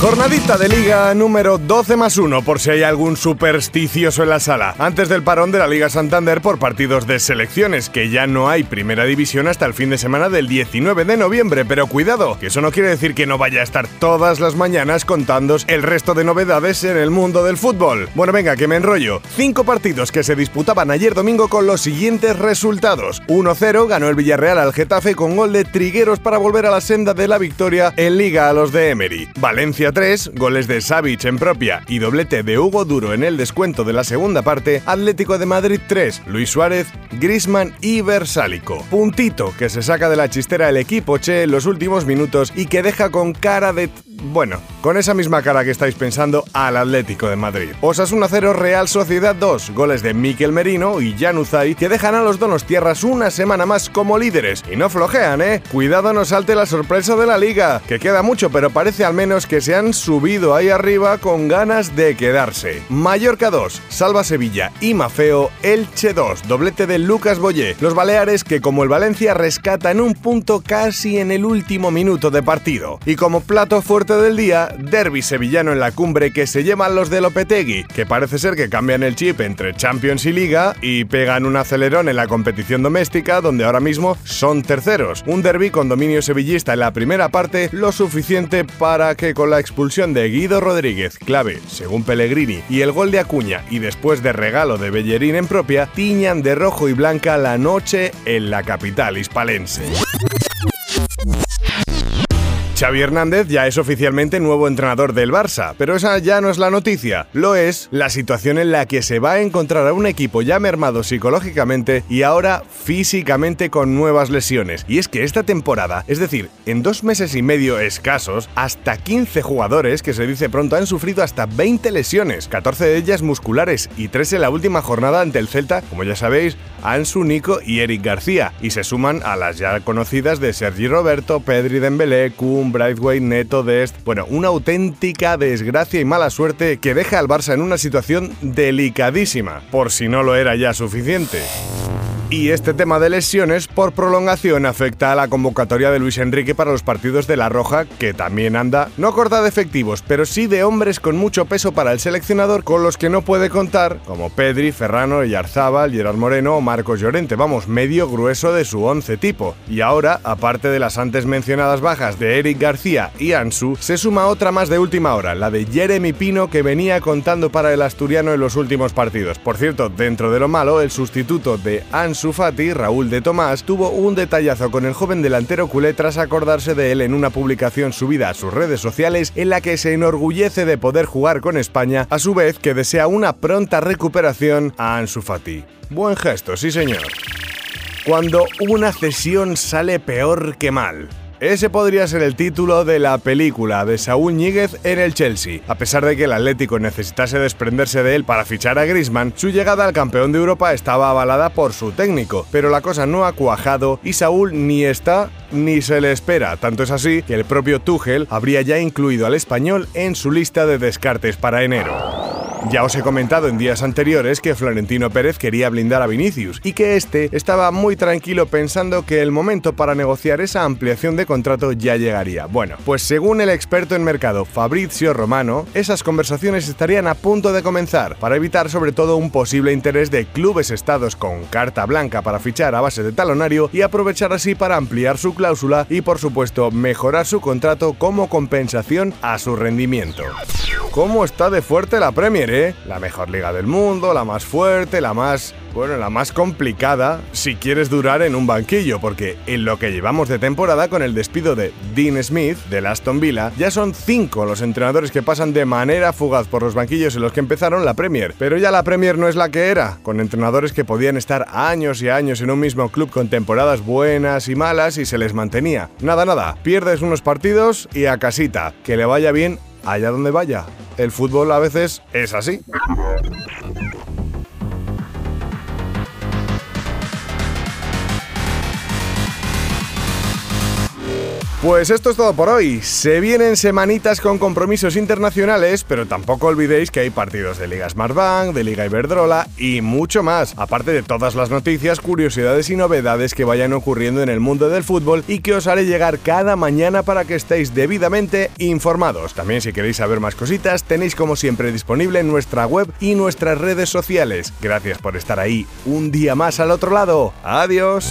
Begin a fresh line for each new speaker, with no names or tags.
Jornadita de liga número 12 más 1 por si hay algún supersticioso en la sala. Antes del parón de la Liga Santander por partidos de selecciones, que ya no hay primera división hasta el fin de semana del 19 de noviembre, pero cuidado, que eso no quiere decir que no vaya a estar todas las mañanas contándos el resto de novedades en el mundo del fútbol. Bueno, venga, que me enrollo. Cinco partidos que se disputaban ayer domingo con los siguientes resultados. 1-0 ganó el Villarreal al Getafe con gol de Trigueros para volver a la senda de la victoria en Liga a los de Emery. Valencia 3, goles de Savic en propia y doblete de Hugo Duro en el descuento de la segunda parte, Atlético de Madrid 3, Luis Suárez, Grisman y Versálico. Puntito que se saca de la chistera el equipo Che en los últimos minutos y que deja con cara de bueno, con esa misma cara que estáis pensando al Atlético de Madrid. Osasuna 0, Real Sociedad 2, goles de Miquel Merino y Jan Uzay que dejan a los donos tierras una semana más como líderes. Y no flojean, ¿eh? Cuidado no salte la sorpresa de la liga, que queda mucho, pero parece al menos que se han subido ahí arriba con ganas de quedarse. Mallorca 2, Salva Sevilla y Mafeo, Elche 2, doblete de Lucas Boyé. Los Baleares que como el Valencia rescatan un punto casi en el último minuto de partido. Y como plato fuerte del día, derby sevillano en la cumbre que se llevan los de Lopetegui, que parece ser que cambian el chip entre Champions y Liga y pegan un acelerón en la competición doméstica donde ahora mismo son terceros. Un derby con dominio sevillista en la primera parte, lo suficiente para que con la expulsión de Guido Rodríguez, clave, según Pellegrini, y el gol de Acuña y después de regalo de Bellerín en propia, tiñan de rojo y blanca la noche en la capital hispalense. Xavi Hernández ya es oficialmente nuevo entrenador del Barça, pero esa ya no es la noticia, lo es la situación en la que se va a encontrar a un equipo ya mermado psicológicamente y ahora físicamente con nuevas lesiones. Y es que esta temporada, es decir, en dos meses y medio escasos, hasta 15 jugadores, que se dice pronto, han sufrido hasta 20 lesiones, 14 de ellas musculares y 3 en la última jornada ante el Celta, como ya sabéis, Ansu, Nico y Eric García, y se suman a las ya conocidas de Sergi Roberto, Pedri Dembélé, Kun, Brightway, Neto, Dest. Bueno, una auténtica desgracia y mala suerte que deja al Barça en una situación delicadísima, por si no lo era ya suficiente. Y este tema de lesiones por prolongación afecta a la convocatoria de Luis Enrique para los partidos de La Roja, que también anda no corta de efectivos, pero sí de hombres con mucho peso para el seleccionador con los que no puede contar, como Pedri, Ferrano, Yarzábal, Gerard Moreno o Marcos Llorente, vamos, medio grueso de su once tipo. Y ahora, aparte de las antes mencionadas bajas de Eric García y Ansu, se suma otra más de última hora, la de Jeremy Pino que venía contando para el asturiano en los últimos partidos. Por cierto, dentro de lo malo, el sustituto de Ansu Sufati, Raúl de Tomás, tuvo un detallazo con el joven delantero culé tras acordarse de él en una publicación subida a sus redes sociales en la que se enorgullece de poder jugar con España, a su vez que desea una pronta recuperación a Ansu Fati. Buen gesto, sí señor. Cuando una cesión sale peor que mal. Ese podría ser el título de la película de Saúl Ñíguez en el Chelsea. A pesar de que el Atlético necesitase desprenderse de él para fichar a Griezmann, su llegada al campeón de Europa estaba avalada por su técnico, pero la cosa no ha cuajado y Saúl ni está ni se le espera. Tanto es así que el propio Tuchel habría ya incluido al español en su lista de descartes para enero. Ya os he comentado en días anteriores que Florentino Pérez quería blindar a Vinicius y que este estaba muy tranquilo pensando que el momento para negociar esa ampliación de contrato ya llegaría. Bueno, pues según el experto en mercado Fabrizio Romano, esas conversaciones estarían a punto de comenzar para evitar sobre todo un posible interés de clubes estados con carta blanca para fichar a base de talonario y aprovechar así para ampliar su cláusula y por supuesto mejorar su contrato como compensación a su rendimiento. ¿Cómo está de fuerte la Premier, La mejor liga del mundo, la más fuerte, la más bueno, la más complicada si quieres durar en un banquillo, porque en lo que llevamos de temporada con el despido de Dean Smith del Aston Villa, ya son cinco los entrenadores que pasan de manera fugaz por los banquillos en los que empezaron la Premier. Pero ya la Premier no es la que era, con entrenadores que podían estar años y años en un mismo club con temporadas buenas y malas y se les mantenía. Nada, nada, pierdes unos partidos y a casita, que le vaya bien allá donde vaya. El fútbol a veces es así. Pues esto es todo por hoy. Se vienen semanitas con compromisos internacionales, pero tampoco olvidéis que hay partidos de Liga Smartbank, de Liga Iberdrola y mucho más, aparte de todas las noticias, curiosidades y novedades que vayan ocurriendo en el mundo del fútbol y que os haré llegar cada mañana para que estéis debidamente informados. También si queréis saber más cositas, tenéis como siempre disponible nuestra web y nuestras redes sociales. Gracias por estar ahí un día más al otro lado. Adiós.